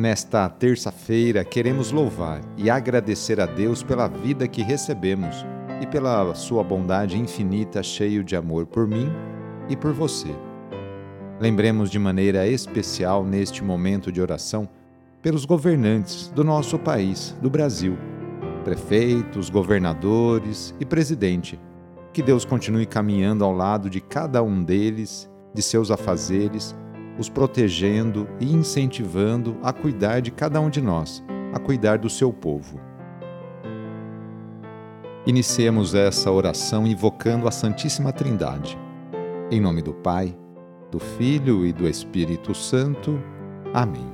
Nesta terça-feira, queremos louvar e agradecer a Deus pela vida que recebemos e pela sua bondade infinita, cheio de amor por mim e por você. Lembremos de maneira especial neste momento de oração pelos governantes do nosso país, do Brasil, prefeitos, governadores e presidente. Que Deus continue caminhando ao lado de cada um deles, de seus afazeres os protegendo e incentivando a cuidar de cada um de nós, a cuidar do seu povo. Iniciemos essa oração invocando a Santíssima Trindade. Em nome do Pai, do Filho e do Espírito Santo. Amém.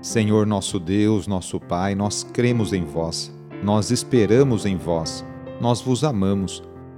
Senhor nosso Deus, nosso Pai, nós cremos em vós, nós esperamos em vós, nós vos amamos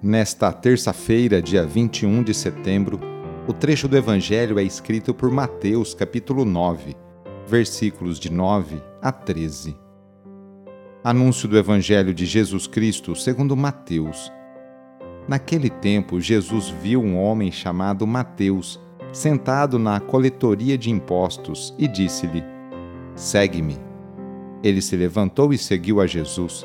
Nesta terça-feira, dia 21 de setembro, o trecho do Evangelho é escrito por Mateus, capítulo 9, versículos de 9 a 13. Anúncio do Evangelho de Jesus Cristo segundo Mateus. Naquele tempo, Jesus viu um homem chamado Mateus sentado na coletoria de impostos e disse-lhe: Segue-me. Ele se levantou e seguiu a Jesus.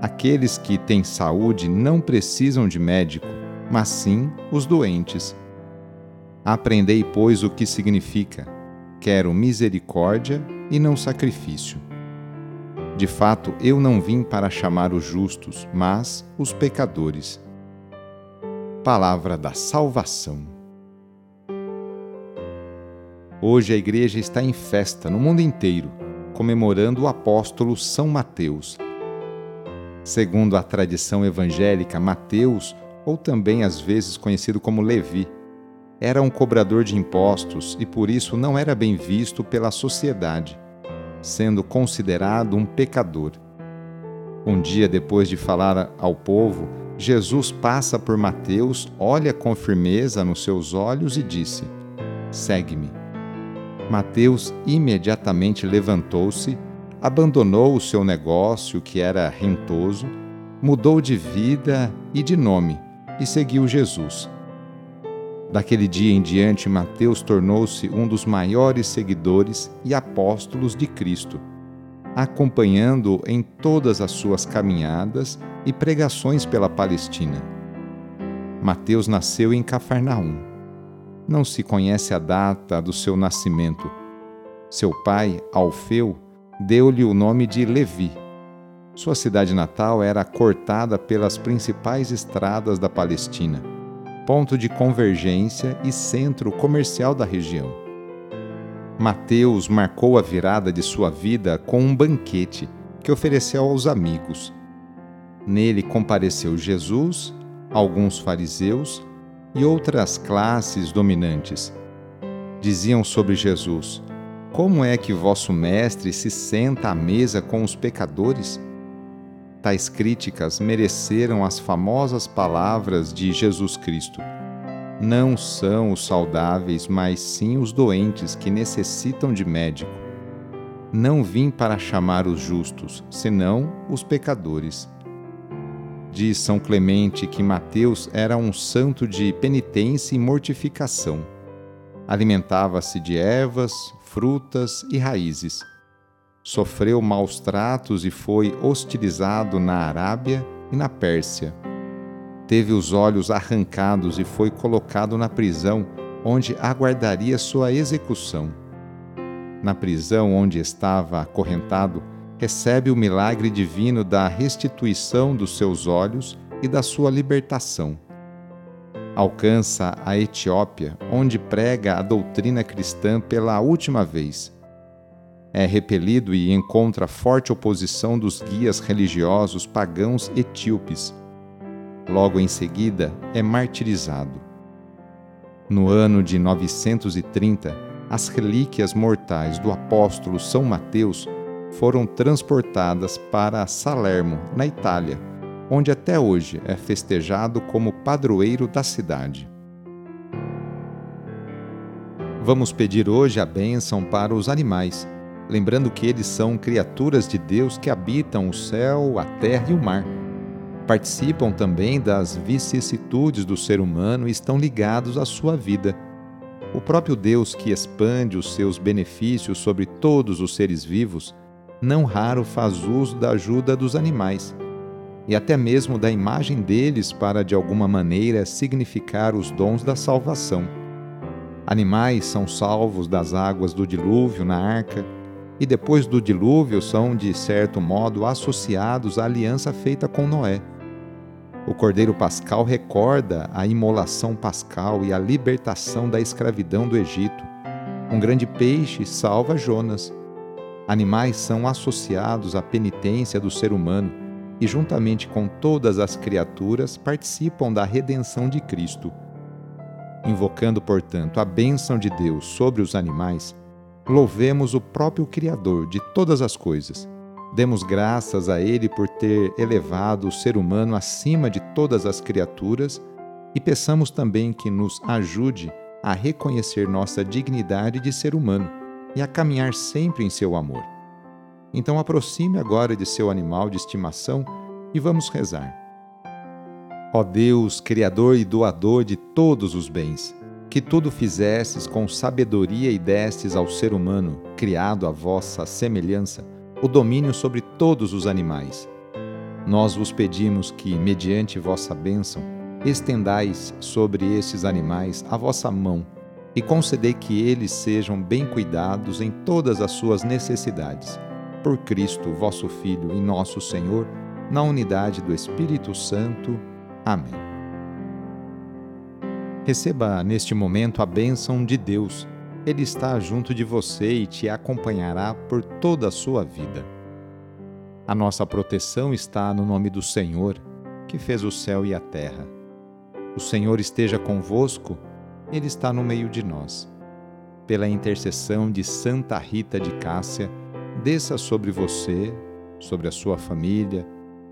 Aqueles que têm saúde não precisam de médico, mas sim os doentes. Aprendei, pois, o que significa: quero misericórdia e não sacrifício. De fato, eu não vim para chamar os justos, mas os pecadores. Palavra da Salvação. Hoje a Igreja está em festa no mundo inteiro, comemorando o apóstolo São Mateus, Segundo a tradição evangélica, Mateus, ou também às vezes conhecido como Levi, era um cobrador de impostos e por isso não era bem visto pela sociedade, sendo considerado um pecador. Um dia depois de falar ao povo, Jesus passa por Mateus, olha com firmeza nos seus olhos e disse: Segue-me. Mateus imediatamente levantou-se abandonou o seu negócio, que era rentoso, mudou de vida e de nome e seguiu Jesus. Daquele dia em diante, Mateus tornou-se um dos maiores seguidores e apóstolos de Cristo, acompanhando-o em todas as suas caminhadas e pregações pela Palestina. Mateus nasceu em Cafarnaum. Não se conhece a data do seu nascimento. Seu pai, Alfeu, deu-lhe o nome de Levi. Sua cidade natal era cortada pelas principais estradas da Palestina, ponto de convergência e centro comercial da região. Mateus marcou a virada de sua vida com um banquete que ofereceu aos amigos. Nele compareceu Jesus, alguns fariseus e outras classes dominantes. Diziam sobre Jesus: como é que vosso mestre se senta à mesa com os pecadores? Tais críticas mereceram as famosas palavras de Jesus Cristo. Não são os saudáveis, mas sim os doentes que necessitam de médico. Não vim para chamar os justos, senão os pecadores. Diz São Clemente que Mateus era um santo de penitência e mortificação. Alimentava-se de ervas, frutas e raízes. Sofreu maus tratos e foi hostilizado na Arábia e na Pérsia. Teve os olhos arrancados e foi colocado na prisão, onde aguardaria sua execução. Na prisão onde estava acorrentado, recebe o milagre divino da restituição dos seus olhos e da sua libertação. Alcança a Etiópia, onde prega a doutrina cristã pela última vez. É repelido e encontra forte oposição dos guias religiosos pagãos etíopes. Logo em seguida, é martirizado. No ano de 930, as relíquias mortais do apóstolo São Mateus foram transportadas para Salermo, na Itália, onde até hoje é festejado como padroeiro da cidade. Vamos pedir hoje a bênção para os animais, lembrando que eles são criaturas de Deus que habitam o céu, a terra e o mar. Participam também das vicissitudes do ser humano e estão ligados à sua vida. O próprio Deus que expande os seus benefícios sobre todos os seres vivos não raro faz uso da ajuda dos animais e até mesmo da imagem deles para de alguma maneira significar os dons da salvação. Animais são salvos das águas do dilúvio na arca e depois do dilúvio são de certo modo associados à aliança feita com Noé. O Cordeiro Pascal recorda a imolação pascal e a libertação da escravidão do Egito. Um grande peixe salva Jonas Animais são associados à penitência do ser humano e, juntamente com todas as criaturas, participam da redenção de Cristo. Invocando, portanto, a bênção de Deus sobre os animais, louvemos o próprio Criador de todas as coisas. Demos graças a Ele por ter elevado o ser humano acima de todas as criaturas e peçamos também que nos ajude a reconhecer nossa dignidade de ser humano e a caminhar sempre em seu amor. Então aproxime agora de seu animal de estimação e vamos rezar. Ó Deus, Criador e doador de todos os bens, que tudo fizestes com sabedoria e destes ao ser humano, criado à vossa semelhança, o domínio sobre todos os animais. Nós vos pedimos que, mediante vossa bênção, estendais sobre estes animais a vossa mão e concedei que eles sejam bem cuidados em todas as suas necessidades. Por Cristo, vosso Filho e nosso Senhor, na unidade do Espírito Santo. Amém. Receba neste momento a bênção de Deus. Ele está junto de você e te acompanhará por toda a sua vida. A nossa proteção está no nome do Senhor, que fez o céu e a terra. O Senhor esteja convosco ele está no meio de nós. Pela intercessão de Santa Rita de Cássia, desça sobre você, sobre a sua família,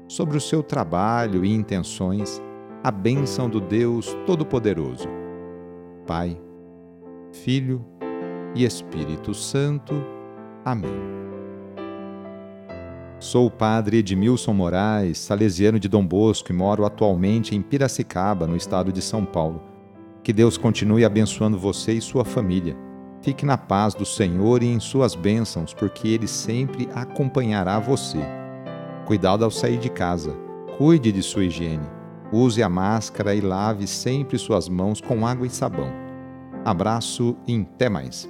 sobre o seu trabalho e intenções, a bênção do Deus Todo-Poderoso. Pai, Filho e Espírito Santo. Amém. Sou o padre Edmilson Moraes, salesiano de Dom Bosco e moro atualmente em Piracicaba, no estado de São Paulo. Que Deus continue abençoando você e sua família. Fique na paz do Senhor e em suas bênçãos, porque Ele sempre acompanhará você. Cuidado ao sair de casa. Cuide de sua higiene. Use a máscara e lave sempre suas mãos com água e sabão. Abraço e até mais.